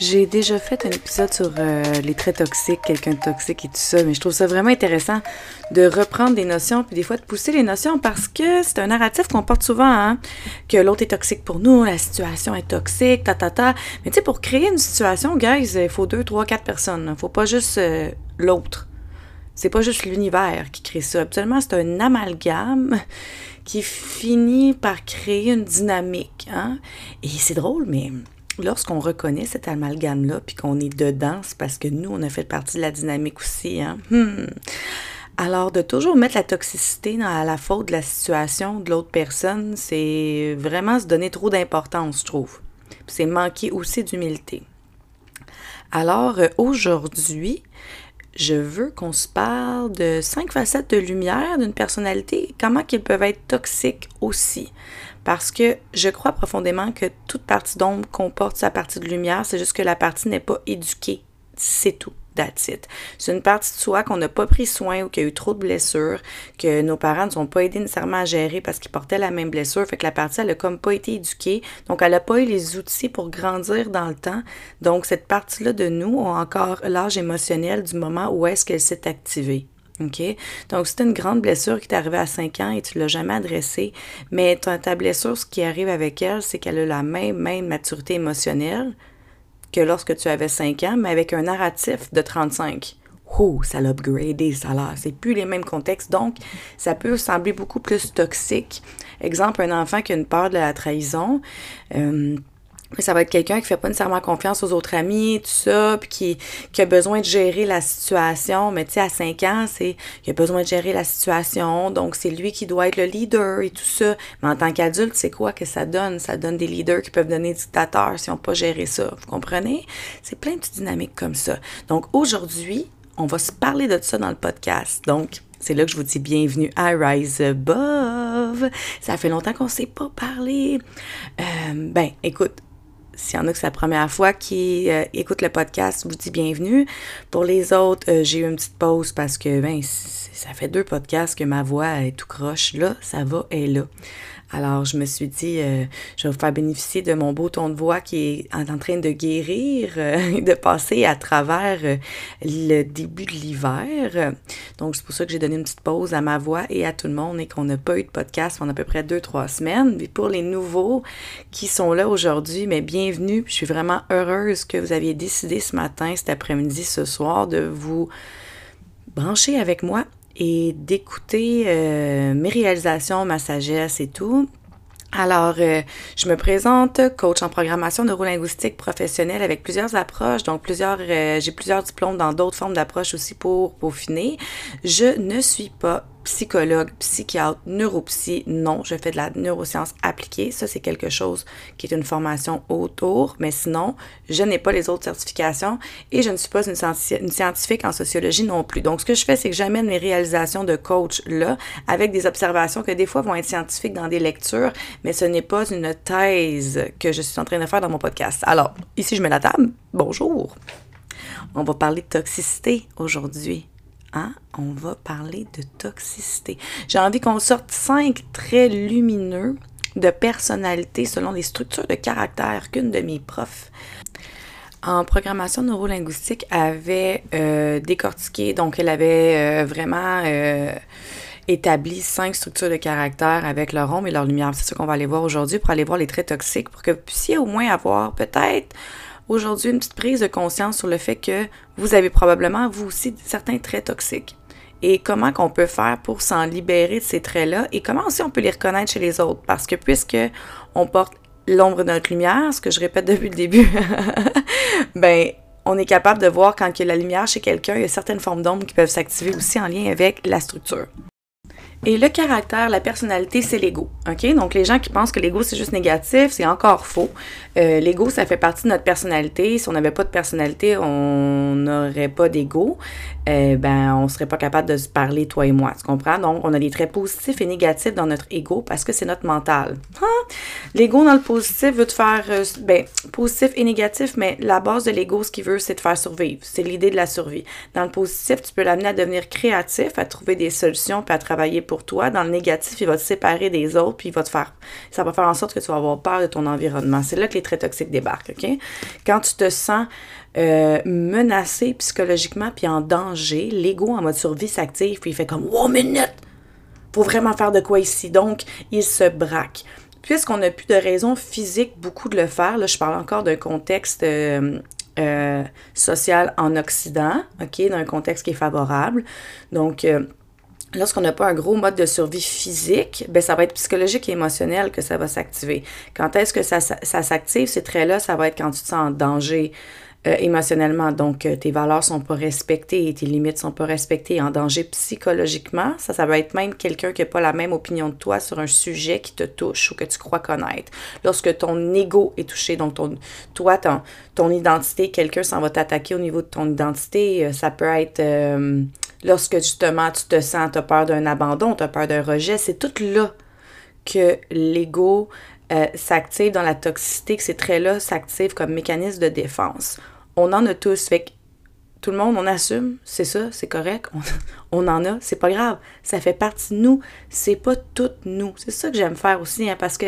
J'ai déjà fait un épisode sur euh, les traits toxiques, quelqu'un de toxique et tout ça, mais je trouve ça vraiment intéressant de reprendre des notions, puis des fois de pousser les notions parce que c'est un narratif qu'on porte souvent, hein, que l'autre est toxique pour nous, la situation est toxique, ta ta ta. Mais tu sais, pour créer une situation, guys, il faut deux, trois, quatre personnes. Il faut pas juste euh, l'autre. C'est pas juste l'univers qui crée ça. Absolument, c'est un amalgame qui finit par créer une dynamique. Hein? Et c'est drôle, mais lorsqu'on reconnaît cet amalgame-là, puis qu'on est dedans, c'est parce que nous, on a fait partie de la dynamique aussi. Hein? Hmm. Alors, de toujours mettre la toxicité dans la faute de la situation de l'autre personne, c'est vraiment se donner trop d'importance, je trouve. C'est manquer aussi d'humilité. Alors, euh, aujourd'hui, je veux qu'on se parle de cinq facettes de lumière d'une personnalité, comment qu'ils peuvent être toxiques aussi. Parce que je crois profondément que toute partie d'ombre comporte sa partie de lumière, c'est juste que la partie n'est pas éduquée. C'est tout. C'est une partie de soi qu'on n'a pas pris soin ou qui a eu trop de blessures, que nos parents ne sont pas aidés nécessairement à gérer parce qu'ils portaient la même blessure. Fait que la partie, elle n'a comme pas été éduquée. Donc, elle n'a pas eu les outils pour grandir dans le temps. Donc, cette partie-là de nous a encore l'âge émotionnel du moment où est-ce qu'elle s'est activée. OK? Donc, c'est une grande blessure qui t'est arrivée à 5 ans et tu ne l'as jamais adressée, mais ta, ta blessure, ce qui arrive avec elle, c'est qu'elle a la même, même maturité émotionnelle, que lorsque tu avais 5 ans, mais avec un narratif de 35. Ouh, ça l'a upgradé, ça l'a. C'est plus les mêmes contextes. Donc, ça peut sembler beaucoup plus toxique. Exemple, un enfant qui a une peur de la trahison. Euh, ça va être quelqu'un qui fait pas nécessairement confiance aux autres amis, tout ça, puis qui, qui a besoin de gérer la situation. Mais tu sais, à 5 ans, c'est il a besoin de gérer la situation, donc c'est lui qui doit être le leader et tout ça. Mais en tant qu'adulte, c'est quoi que ça donne? Ça donne des leaders qui peuvent donner dictateurs si on pas géré ça. Vous comprenez? C'est plein de dynamiques comme ça. Donc aujourd'hui, on va se parler de ça dans le podcast. Donc, c'est là que je vous dis bienvenue à Rise Above. Ça fait longtemps qu'on ne s'est pas parlé. Euh, ben, écoute, s'il y en a que c'est la première fois qui euh, écoute le podcast, vous dis bienvenue. Pour les autres, euh, j'ai eu une petite pause parce que ben, ça fait deux podcasts que ma voix est tout croche. Là, ça va, elle est là. Alors, je me suis dit, euh, je vais vous faire bénéficier de mon beau ton de voix qui est en train de guérir, euh, de passer à travers euh, le début de l'hiver. Donc, c'est pour ça que j'ai donné une petite pause à ma voix et à tout le monde et qu'on n'a pas eu de podcast pendant à peu près deux, trois semaines. Mais pour les nouveaux qui sont là aujourd'hui, mais bienvenue. Je suis vraiment heureuse que vous aviez décidé ce matin, cet après-midi, ce soir, de vous brancher avec moi et d'écouter euh, mes réalisations, ma sagesse et tout. Alors, euh, je me présente coach en programmation neurolinguistique professionnelle avec plusieurs approches, donc plusieurs, euh, j'ai plusieurs diplômes dans d'autres formes d'approches aussi pour peaufiner. Je ne suis pas psychologue, psychiatre, neuropsy, non, je fais de la neuroscience appliquée. Ça, c'est quelque chose qui est une formation autour, mais sinon, je n'ai pas les autres certifications et je ne suis pas une, scientifique en sociologie non plus. Donc, ce que je fais, c'est que j'amène mes réalisations de coach là avec des observations que des fois vont être scientifiques dans des lectures, mais ce n'est pas une thèse que je suis en train de faire dans mon podcast. Alors, ici, je mets la table. Bonjour. On va parler de toxicité aujourd'hui. Hein? On va parler de toxicité. J'ai envie qu'on sorte cinq traits lumineux de personnalité selon les structures de caractère qu'une de mes profs en programmation neurolinguistique avait euh, décortiqué, donc elle avait euh, vraiment euh, établi cinq structures de caractère avec leur ombre et leur lumière. C'est ce qu'on va aller voir aujourd'hui pour aller voir les traits toxiques, pour que vous puissiez au moins avoir peut-être aujourd'hui une petite prise de conscience sur le fait que vous avez probablement, vous aussi, certains traits toxiques. Et comment qu'on peut faire pour s'en libérer de ces traits-là et comment aussi on peut les reconnaître chez les autres? Parce que puisque on porte l'ombre de notre lumière, ce que je répète depuis le début, ben on est capable de voir quand il y a la lumière chez quelqu'un, il y a certaines formes d'ombre qui peuvent s'activer aussi en lien avec la structure. Et le caractère, la personnalité, c'est l'ego. OK? Donc, les gens qui pensent que l'ego, c'est juste négatif, c'est encore faux. Euh, l'ego, ça fait partie de notre personnalité. Si on n'avait pas de personnalité, on n'aurait pas d'ego. Euh, ben, on serait pas capable de se parler, toi et moi. Tu comprends? Donc, on a des traits positifs et négatifs dans notre ego parce que c'est notre mental. Hein? L'ego, dans le positif, veut te faire, euh, ben, positif et négatif, mais la base de l'ego, ce qu'il veut, c'est de faire survivre. C'est l'idée de la survie. Dans le positif, tu peux l'amener à devenir créatif, à trouver des solutions, puis à travailler pour toi. Dans le négatif, il va te séparer des autres, puis il va te faire, ça va faire en sorte que tu vas avoir peur de ton environnement. C'est là que traits toxiques débarquent, OK? Quand tu te sens euh, menacé psychologiquement puis en danger, l'ego en mode survie s'active, puis il fait comme, wow, minute! Faut vraiment faire de quoi ici. Donc, il se braque. Puisqu'on n'a plus de raison physique beaucoup de le faire, là, je parle encore d'un contexte euh, euh, social en Occident, OK, d'un contexte qui est favorable. Donc, lorsqu'on n'a pas un gros mode de survie physique, ben ça va être psychologique et émotionnel que ça va s'activer. Quand est-ce que ça, ça s'active, ces traits-là, ça va être quand tu te sens en danger, euh, émotionnellement. Donc, euh, tes valeurs sont pas respectées et tes limites sont pas respectées. En danger psychologiquement, ça, ça va être même quelqu'un qui n'a pas la même opinion de toi sur un sujet qui te touche ou que tu crois connaître. Lorsque ton ego est touché, donc ton, toi, ton, identité, quelqu'un s'en va t'attaquer au niveau de ton identité, euh, ça peut être lorsque justement tu te sens, tu as peur d'un abandon, tu as peur d'un rejet, c'est tout là que l'ego euh, s'active dans la toxicité, que ces traits-là s'activent comme mécanisme de défense. On en a tous. Fait que tout le monde, on assume, c'est ça, c'est correct, on, en a, c'est pas grave. Ça fait partie de nous, c'est pas tout nous. C'est ça que j'aime faire aussi, hein, parce que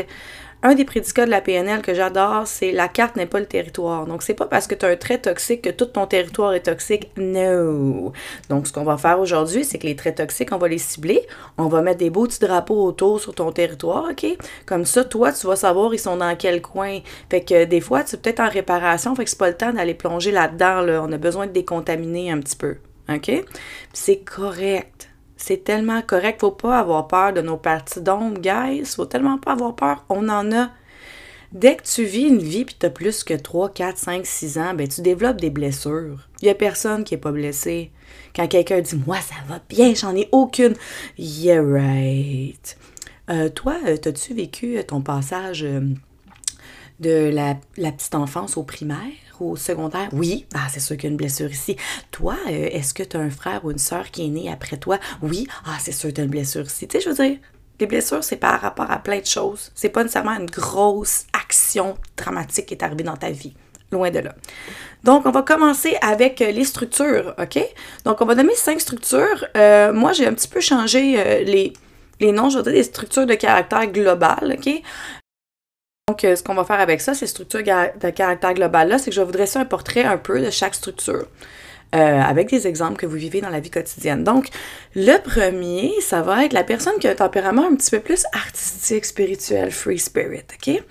un des prédicats de la PNL que j'adore, c'est la carte n'est pas le territoire. Donc, c'est pas parce que tu as un trait toxique que tout ton territoire est toxique. No! Donc, ce qu'on va faire aujourd'hui, c'est que les traits toxiques, on va les cibler. On va mettre des beaux petits drapeaux autour sur ton territoire, OK? Comme ça, toi, tu vas savoir ils sont dans quel coin. Fait que des fois, tu es peut-être en réparation, fait que c'est pas le temps d'aller plonger là-dedans. Là. On a besoin de décontaminer un petit peu. OK? C'est correct. C'est tellement correct. Faut pas avoir peur de nos parties d'ombre, guys. Faut tellement pas avoir peur. On en a. Dès que tu vis une vie puis tu as plus que 3, 4, 5, 6 ans, ben tu développes des blessures. Il y a personne qui est pas blessé. Quand quelqu'un dit Moi, ça va bien, j'en ai aucune. Yeah, right. Euh, toi, euh, as-tu vécu ton passage euh, de la, la petite enfance au primaire? Secondaire? Oui, ah, c'est sûr qu'il y a une blessure ici. Toi, euh, est-ce que tu as un frère ou une sœur qui est né après toi? Oui, ah, c'est sûr que tu as une blessure ici. Tu sais, je veux dire, les blessures, c'est par rapport à plein de choses. C'est pas nécessairement une grosse action dramatique qui est arrivée dans ta vie. Loin de là. Donc, on va commencer avec euh, les structures, OK? Donc, on va donner cinq structures. Euh, moi, j'ai un petit peu changé les, les noms, je vais dire des structures de caractère global, OK? Donc, euh, ce qu'on va faire avec ça, ces structures de caractère global-là, c'est que je vais vous dresser un portrait un peu de chaque structure. Euh, avec des exemples que vous vivez dans la vie quotidienne. Donc, le premier, ça va être la personne qui a un tempérament un petit peu plus artistique, spirituel, free spirit, OK?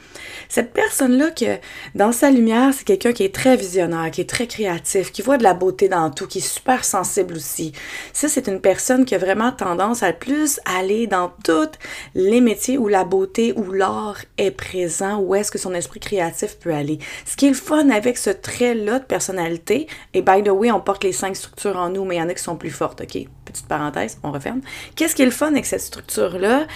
Cette personne-là, que dans sa lumière, c'est quelqu'un qui est très visionnaire, qui est très créatif, qui voit de la beauté dans tout, qui est super sensible aussi. Ça, c'est une personne qui a vraiment tendance à plus aller dans tous les métiers où la beauté, où l'art est présent, où est-ce que son esprit créatif peut aller. Ce qui est le fun avec ce trait-là de personnalité, et by the way, on les cinq structures en nous, mais il y en a qui sont plus fortes, OK? Petite parenthèse, on referme. Qu'est-ce qui est le fun avec cette structure-là?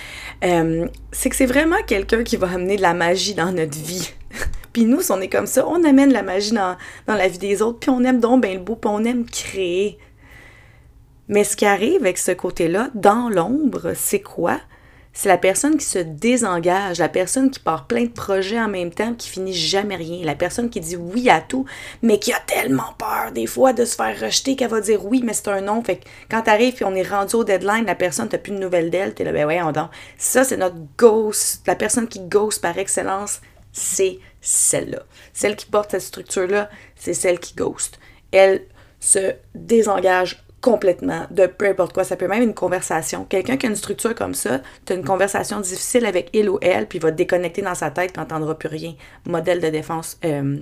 Euh, c'est que c'est vraiment quelqu'un qui va amener de la magie dans notre vie. puis nous, si on est comme ça, on amène la magie dans, dans la vie des autres, puis on aime donc bien le beau, puis on aime créer. Mais ce qui arrive avec ce côté-là, dans l'ombre, c'est quoi? C'est la personne qui se désengage, la personne qui part plein de projets en même temps, qui finit jamais rien, la personne qui dit oui à tout, mais qui a tellement peur des fois de se faire rejeter qu'elle va dire oui, mais c'est un non. Fait que quand t'arrives et on est rendu au deadline, la personne, t'as plus de nouvelles d'elle, t'es là, ben ouais, on donc. Ça, c'est notre ghost. La personne qui ghost par excellence, c'est celle-là. Celle qui porte cette structure-là, c'est celle qui ghost. Elle se désengage complètement de peu importe quoi. Ça peut même être une conversation. Quelqu'un qui a une structure comme ça, tu as une conversation difficile avec il ou elle, puis il va te déconnecter dans sa tête, puis n'entendra plus rien. Modèle de défense euh,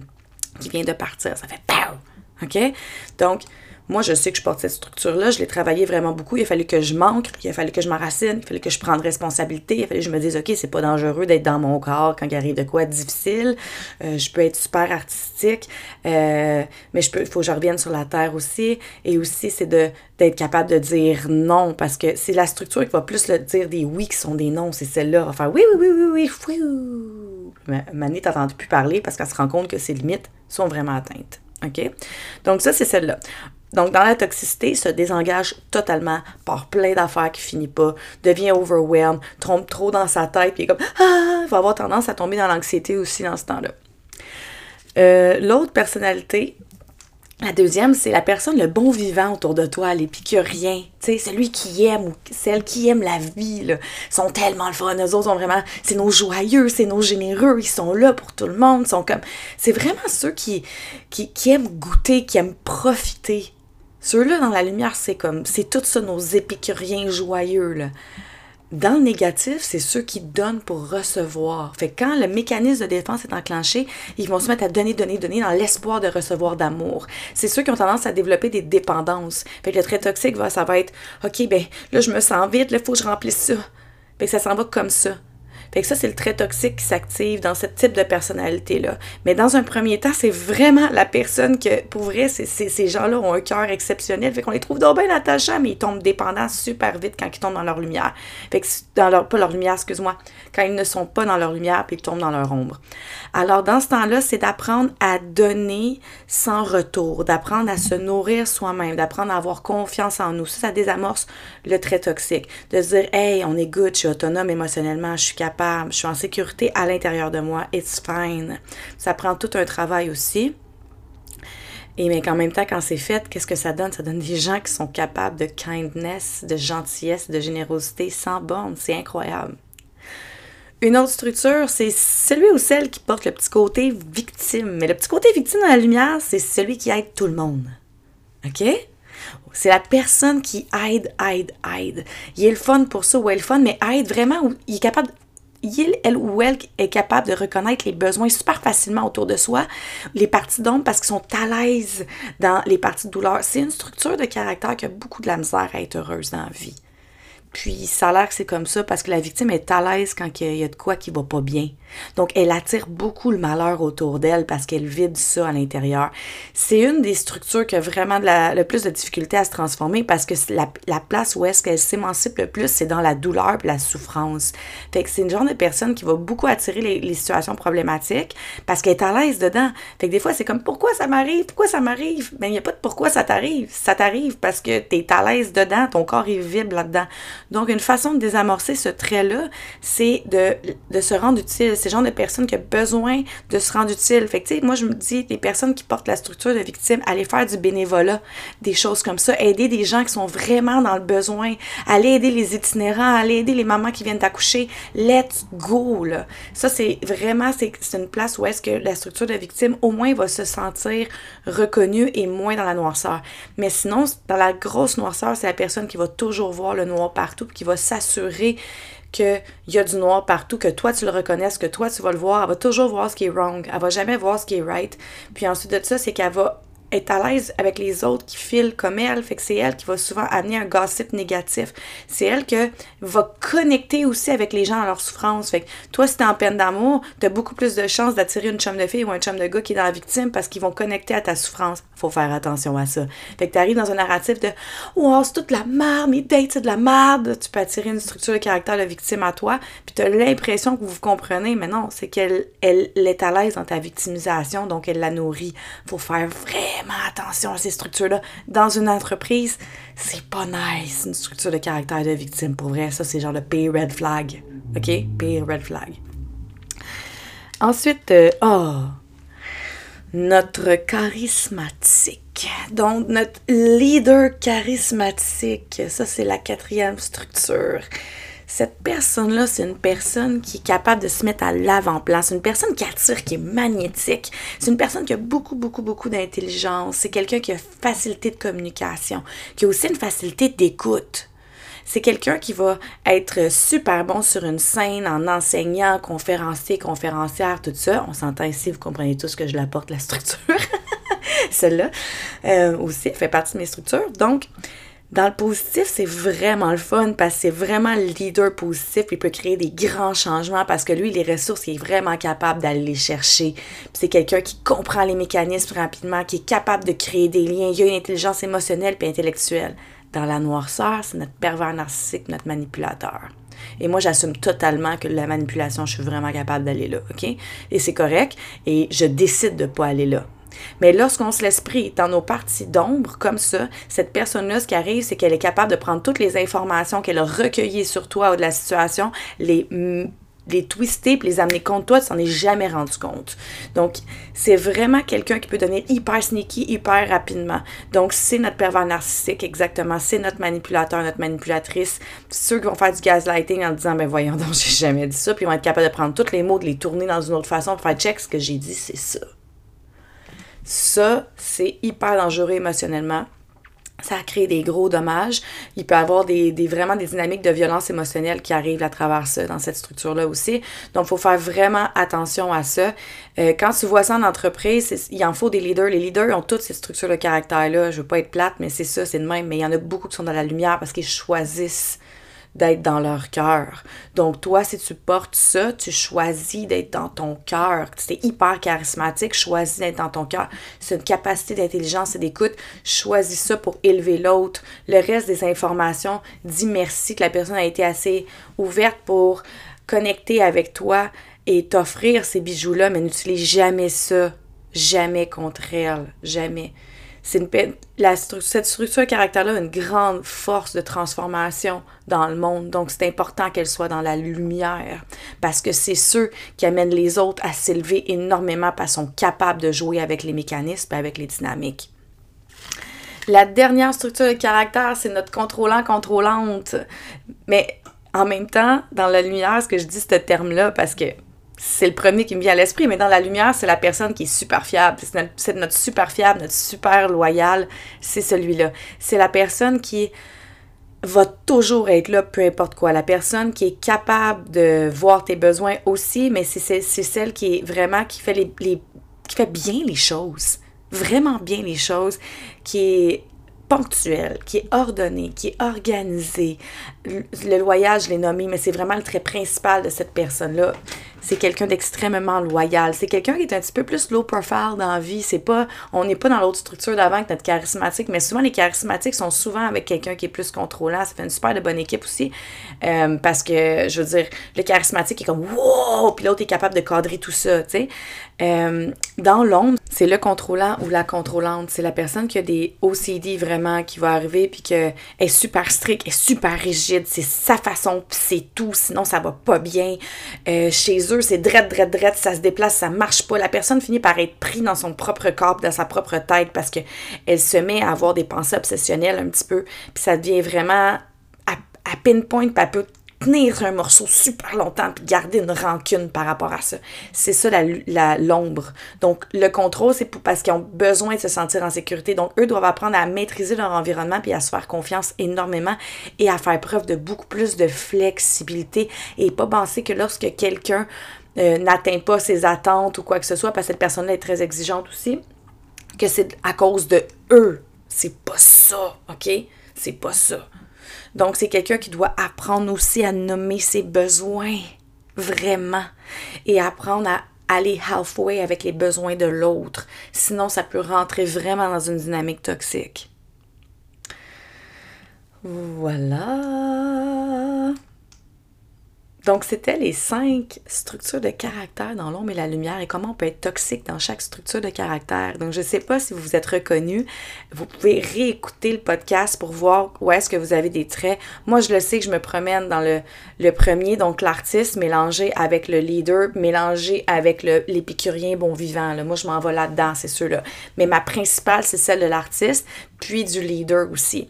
qui vient de partir. Ça fait POW! OK? Donc, moi, je sais que je porte cette structure-là, je l'ai travaillé vraiment beaucoup. Il a fallu que je manque, il a fallu que je m'enracine, il a fallu que je prenne responsabilité, il a fallu que je me dise, OK, c'est pas dangereux d'être dans mon corps quand il arrive de quoi difficile. Euh, je peux être super artistique, euh, mais il faut que je revienne sur la terre aussi. Et aussi, c'est d'être capable de dire non, parce que c'est la structure qui va plus le dire des oui qui sont des non. C'est celle-là, faire oui, oui, oui, oui, oui, oui. Mané, t'entends plus parler parce qu'elle se rend compte que ses limites sont vraiment atteintes. OK? Donc, ça, c'est celle-là. Donc, dans la toxicité, se désengage totalement par plein d'affaires qui finit pas, devient overwhelmed, trompe trop dans sa tête, puis est comme Ah! va avoir tendance à tomber dans l'anxiété aussi dans ce temps-là. Euh, l'autre personnalité, La deuxième, c'est la personne, le bon vivant autour de toi, l'épicurien. Tu sais, celui qui aime ou celle qui aime la vie, là. Sont tellement le fun. Eux autres sont vraiment, c'est nos joyeux, c'est nos généreux. Ils sont là pour tout le monde. Ils sont comme, c'est vraiment ceux qui, qui aiment goûter, qui aiment profiter. Ceux-là, dans la lumière, c'est comme, c'est tout ça, nos épicuriens joyeux, là. Dans le négatif, c'est ceux qui donnent pour recevoir. Fait que quand le mécanisme de défense est enclenché, ils vont se mettre à donner, donner, donner dans l'espoir de recevoir d'amour. C'est ceux qui ont tendance à développer des dépendances. Fait que le trait toxique, va, ça va être OK, ben là, je me sens vite, là, il faut que je remplisse ça. Fait que ça s'en va comme ça. Fait que ça, c'est le trait toxique qui s'active dans ce type de personnalité-là. Mais dans un premier temps, c'est vraiment la personne que, pour vrai, ces gens-là ont un cœur exceptionnel. Fait qu'on les trouve donc bien attachants, mais ils tombent dépendants super vite quand ils tombent dans leur lumière. Fait que, dans leur, pas leur lumière, excuse-moi, quand ils ne sont pas dans leur lumière, puis ils tombent dans leur ombre. Alors, dans ce temps-là, c'est d'apprendre à donner sans retour, d'apprendre à se nourrir soi-même, d'apprendre à avoir confiance en nous. Ça, ça désamorce le trait toxique. De se dire, hey, on est good, je suis autonome émotionnellement, je suis capable je suis en sécurité à l'intérieur de moi, it's fine. Ça prend tout un travail aussi. Et mais qu'en même temps, quand c'est fait, qu'est-ce que ça donne? Ça donne des gens qui sont capables de kindness, de gentillesse, de générosité sans borne. C'est incroyable. Une autre structure, c'est celui ou celle qui porte le petit côté victime. Mais le petit côté victime dans la lumière, c'est celui qui aide tout le monde. OK? C'est la personne qui aide, aide, aide. Il est le fun pour ça ou elle est le fun, mais aide vraiment, il est capable il, elle ou elle est capable de reconnaître les besoins super facilement autour de soi, les parties d'ombre parce qu'ils sont à l'aise dans les parties de douleur. C'est une structure de caractère qui a beaucoup de la misère à être heureuse dans la vie. Puis ça a l'air que c'est comme ça parce que la victime est à l'aise quand il y a de quoi qui va pas bien. Donc elle attire beaucoup le malheur autour d'elle parce qu'elle vide ça à l'intérieur. C'est une des structures qui a vraiment le plus de difficulté à se transformer parce que la, la place où est-ce qu'elle s'émancipe le plus, c'est dans la douleur et la souffrance. Fait que c'est une genre de personne qui va beaucoup attirer les, situations problématiques parce qu'elle est à l'aise dedans. Fait que des fois, c'est comme pourquoi ça m'arrive? Pourquoi ça m'arrive? Ben, il n'y a pas de pourquoi ça t'arrive. Ça t'arrive parce que tu es à l'aise dedans, ton corps est vibre là-dedans. Donc, une façon de désamorcer ce trait-là, c'est de, de, se rendre utile. C'est le genre de personnes qui ont besoin de se rendre utile. Fait que, moi, je me dis, des personnes qui portent la structure de victime, aller faire du bénévolat, des choses comme ça, aider des gens qui sont vraiment dans le besoin, aller aider les itinérants, aller aider les mamans qui viennent d'accoucher. Let's go, là. Ça, c'est vraiment, c'est une place où est-ce que la structure de victime, au moins, va se sentir reconnue et moins dans la noirceur. Mais sinon, dans la grosse noirceur, c'est la personne qui va toujours voir le noir partout qui va s'assurer qu'il y a du noir partout, que toi tu le reconnaisses, que toi tu vas le voir? Elle va toujours voir ce qui est wrong. Elle va jamais voir ce qui est right. Puis ensuite de ça, c'est qu'elle va est à l'aise avec les autres qui filent comme elle. Fait que c'est elle qui va souvent amener un gossip négatif. C'est elle qui va connecter aussi avec les gens à leur souffrance. Fait que toi, si t'es en peine d'amour, t'as beaucoup plus de chances d'attirer une chum de fille ou un chum de gars qui est dans la victime parce qu'ils vont connecter à ta souffrance. Faut faire attention à ça. Fait que t'arrives dans un narratif de Oh, c'est toute la merde, mes dates, c'est de la merde. Tu peux attirer une structure de caractère de victime à toi. Puis t'as l'impression que vous comprenez, mais non, c'est qu'elle elle, est à l'aise dans ta victimisation, donc elle la nourrit. Faut faire vraiment attention à ces structures-là. Dans une entreprise, c'est pas nice, une structure de caractère de victime. Pour vrai, ça, c'est genre le pay red flag. OK? Pay red flag. Ensuite, euh, oh, notre charismatique. Donc, notre leader charismatique. Ça, c'est la quatrième structure cette personne-là, c'est une personne qui est capable de se mettre à l'avant-plan. C'est une personne qui attire, qui est magnétique. C'est une personne qui a beaucoup, beaucoup, beaucoup d'intelligence. C'est quelqu'un qui a facilité de communication, qui a aussi une facilité d'écoute. C'est quelqu'un qui va être super bon sur une scène en enseignant, conférencier, conférencière, tout ça. On s'entend ici, vous comprenez tous que je l'apporte la structure. Celle-là euh, aussi fait partie de mes structures. Donc, dans le positif, c'est vraiment le fun parce que c'est vraiment le leader positif. Il peut créer des grands changements parce que lui, les ressources, il est vraiment capable d'aller les chercher. c'est quelqu'un qui comprend les mécanismes rapidement, qui est capable de créer des liens. Il a une intelligence émotionnelle et intellectuelle. Dans la noirceur, c'est notre pervers narcissique, notre manipulateur. Et moi, j'assume totalement que la manipulation, je suis vraiment capable d'aller là, OK? Et c'est correct. Et je décide de ne pas aller là. Mais lorsqu'on se laisse pris dans nos parties d'ombre, comme ça, cette personne-là, ce qui arrive, c'est qu'elle est capable de prendre toutes les informations qu'elle a recueillies sur toi ou de la situation, les les twister puis les amener contre toi, tu t'en es jamais rendu compte. Donc, c'est vraiment quelqu'un qui peut donner hyper sneaky, hyper rapidement. Donc, c'est notre pervers narcissique, exactement. C'est notre manipulateur, notre manipulatrice. Ceux qui vont faire du gaslighting en disant, ben voyons donc, j'ai jamais dit ça, puis ils vont être capables de prendre tous les mots, de les tourner dans une autre façon, pour faire check, ce que j'ai dit, c'est ça. Ça, c'est hyper dangereux émotionnellement ça crée des gros dommages. Il peut y avoir des, des, vraiment des dynamiques de violence émotionnelle qui arrivent à travers ça, dans cette structure-là aussi. Donc, il faut faire vraiment attention à ça. Euh, quand tu vois ça en entreprise, il en faut des leaders. Les leaders ont toutes ces structures de caractère-là. Je veux pas être plate, mais c'est ça, c'est de même. Mais il y en a beaucoup qui sont dans la lumière parce qu'ils choisissent d'être dans leur cœur. Donc toi, si tu portes ça, tu choisis d'être dans ton cœur. C'est hyper charismatique, choisis d'être dans ton cœur. C'est une capacité d'intelligence et d'écoute. Choisis ça pour élever l'autre. Le reste des informations, dis merci que la personne a été assez ouverte pour connecter avec toi et t'offrir ces bijoux-là, mais n'utilise jamais ça. Jamais contre elle. Jamais une, la, cette structure caractère-là a une grande force de transformation dans le monde. Donc, c'est important qu'elle soit dans la lumière parce que c'est ceux qui amènent les autres à s'élever énormément parce qu'ils sont capables de jouer avec les mécanismes et avec les dynamiques. La dernière structure de caractère, c'est notre contrôlant-contrôlante. Mais en même temps, dans la lumière, ce que je dis ce terme-là, parce que c'est le premier qui me vient à l'esprit, mais dans la lumière, c'est la personne qui est super fiable. C'est notre, super fiable, notre super loyal, c'est celui-là. C'est la personne qui va toujours être là, peu importe quoi. La personne qui est capable de voir tes besoins aussi, mais c'est celle qui est vraiment, qui fait, les, qui fait bien les choses. Vraiment bien les choses, qui est ponctuelle, qui est ordonnée, qui est organisée. Le loyal, je l'ai nommé, mais c'est vraiment le trait principal de cette personne-là c'est quelqu'un d'extrêmement loyal. C'est quelqu'un qui est un petit peu plus low profile dans la vie. C'est pas, on n'est pas dans l'autre structure d'avant que notre charismatique, mais souvent les charismatiques sont souvent avec quelqu'un qui est plus contrôlant. Ça fait une super bonne équipe aussi. Euh, parce que, je veux dire, le charismatique est comme wow, puis l'autre est capable de cadrer tout ça, tu sais. Euh, dans l'ombre, c'est le contrôlant ou la contrôlante. C'est la personne qui a des OCD vraiment qui va arriver puis que est super strict, est super rigide. C'est sa façon, c'est tout. Sinon, ça va pas bien. Euh, chez eux, c'est drette, drette, drette, ça se déplace, ça marche pas. La personne finit par être prise dans son propre corps, dans sa propre tête, parce que elle se met à avoir des pensées obsessionnelles un petit peu, puis ça devient vraiment à, à pinpoint, puis elle peut tenir un morceau super longtemps puis garder une rancune par rapport à ça. C'est ça la, l'ombre. Donc le contrôle, c'est parce qu'ils ont besoin de se sentir en sécurité. Donc eux doivent apprendre à maîtriser leur environnement puis à se faire confiance énormément et à faire preuve de beaucoup plus de flexibilité et pas penser que lorsque quelqu'un euh, n'atteint pas ses attentes ou quoi que ce soit, parce que cette personne-là est très exigeante aussi, que c'est à cause de eux. C'est pas ça, OK? C'est pas ça. Donc, c'est quelqu'un qui doit apprendre aussi à nommer ses besoins, vraiment, et apprendre à aller halfway avec les besoins de l'autre. Sinon, ça peut rentrer vraiment dans une dynamique toxique. Voilà. Donc, c'était les cinq structures de caractère dans l'ombre et la lumière et comment on peut être toxique dans chaque structure de caractère. Donc, je ne sais pas si vous vous êtes reconnu. Vous pouvez réécouter le podcast pour voir où est-ce que vous avez des traits. Moi, je le sais que je me promène dans le, premier, donc l'artiste mélangé avec le leader, mélangé avec l'épicurien bon vivant. Moi, je m'en vais là-dedans, c'est sûr. Mais ma principale, c'est celle de l'artiste, puis du leader aussi.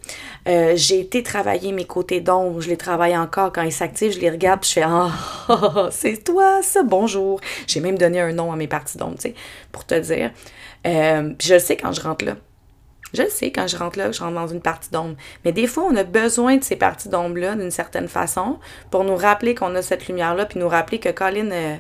Euh, j'ai été travailler mes côtés d'ombre. Je les travaille encore. Quand ils s'activent, je les regarde, je fais ah, c'est toi, ça, bonjour. J'ai même donné un nom à mes parties d'ombre, tu sais, pour te dire. Euh, puis je le sais quand je rentre là. Je le sais quand je rentre là, je rentre dans une partie d'ombre. Mais des fois, on a besoin de ces parties d'ombre-là d'une certaine façon pour nous rappeler qu'on a cette lumière-là, puis nous rappeler que Colin, euh,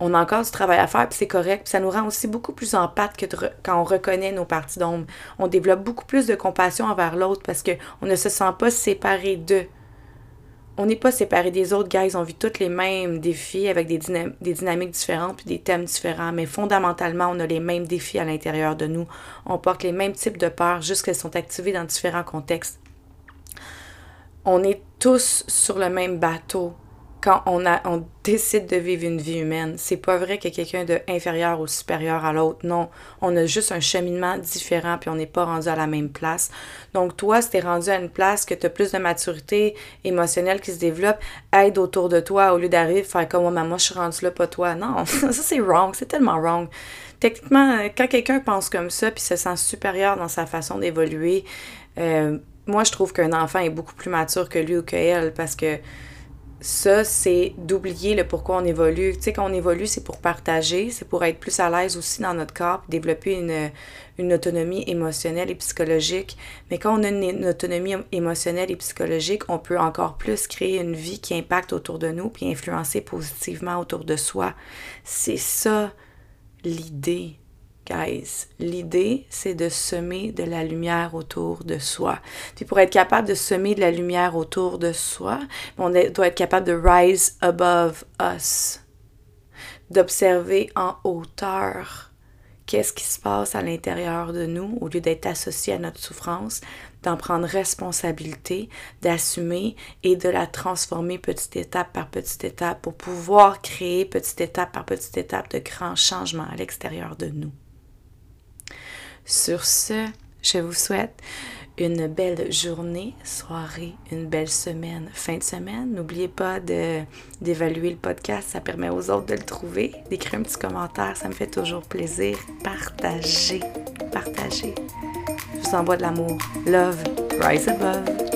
on a encore du travail à faire, puis c'est correct. Puis ça nous rend aussi beaucoup plus en pâte que quand on reconnaît nos parties d'ombre. On développe beaucoup plus de compassion envers l'autre parce qu'on ne se sent pas séparé d'eux on n'est pas séparés des autres, guys. On vit tous les mêmes défis avec des, des dynamiques différentes puis des thèmes différents. Mais fondamentalement, on a les mêmes défis à l'intérieur de nous. On porte les mêmes types de peurs, juste qu'elles sont activées dans différents contextes. On est tous sur le même bateau. Quand on, a, on décide de vivre une vie humaine. C'est pas vrai que quelqu'un de inférieur ou supérieur à l'autre. Non, on a juste un cheminement différent puis on n'est pas rendu à la même place. Donc toi, si t'es rendu à une place que tu as plus de maturité émotionnelle qui se développe, aide autour de toi au lieu d'arriver faire comme moi, moi je suis rendu là, pas toi. Non, ça c'est wrong, c'est tellement wrong. Techniquement, quand quelqu'un pense comme ça puis se sent supérieur dans sa façon d'évoluer, euh, moi je trouve qu'un enfant est beaucoup plus mature que lui ou qu'elle parce que ça, c'est d'oublier le pourquoi on évolue. Tu sais, quand on évolue, c'est pour partager, c'est pour être plus à l'aise aussi dans notre corps, développer une, une, autonomie émotionnelle et psychologique. Mais quand on a une, autonomie émotionnelle et psychologique, on peut encore plus créer une vie qui impacte autour de nous puis influencer positivement autour de soi. C'est ça l'idée Guys, l'idée, c'est de semer de la lumière autour de soi. Puis pour être capable de semer de la lumière autour de soi, on doit être capable de rise above us, d'observer en hauteur qu'est-ce qui se passe à l'intérieur de nous au lieu d'être associé à notre souffrance, d'en prendre responsabilité, d'assumer et de la transformer petite étape par petite étape pour pouvoir créer petite étape par petite étape de grands changements à l'extérieur de nous. Sur ce, je vous souhaite une belle journée, soirée, une belle semaine, fin de semaine. N'oubliez pas d'évaluer le podcast, ça permet aux autres de le trouver. D'écrire un petit commentaire, ça me fait toujours plaisir. Partagez, partagez. Je vous envoie de l'amour. Love, rise above.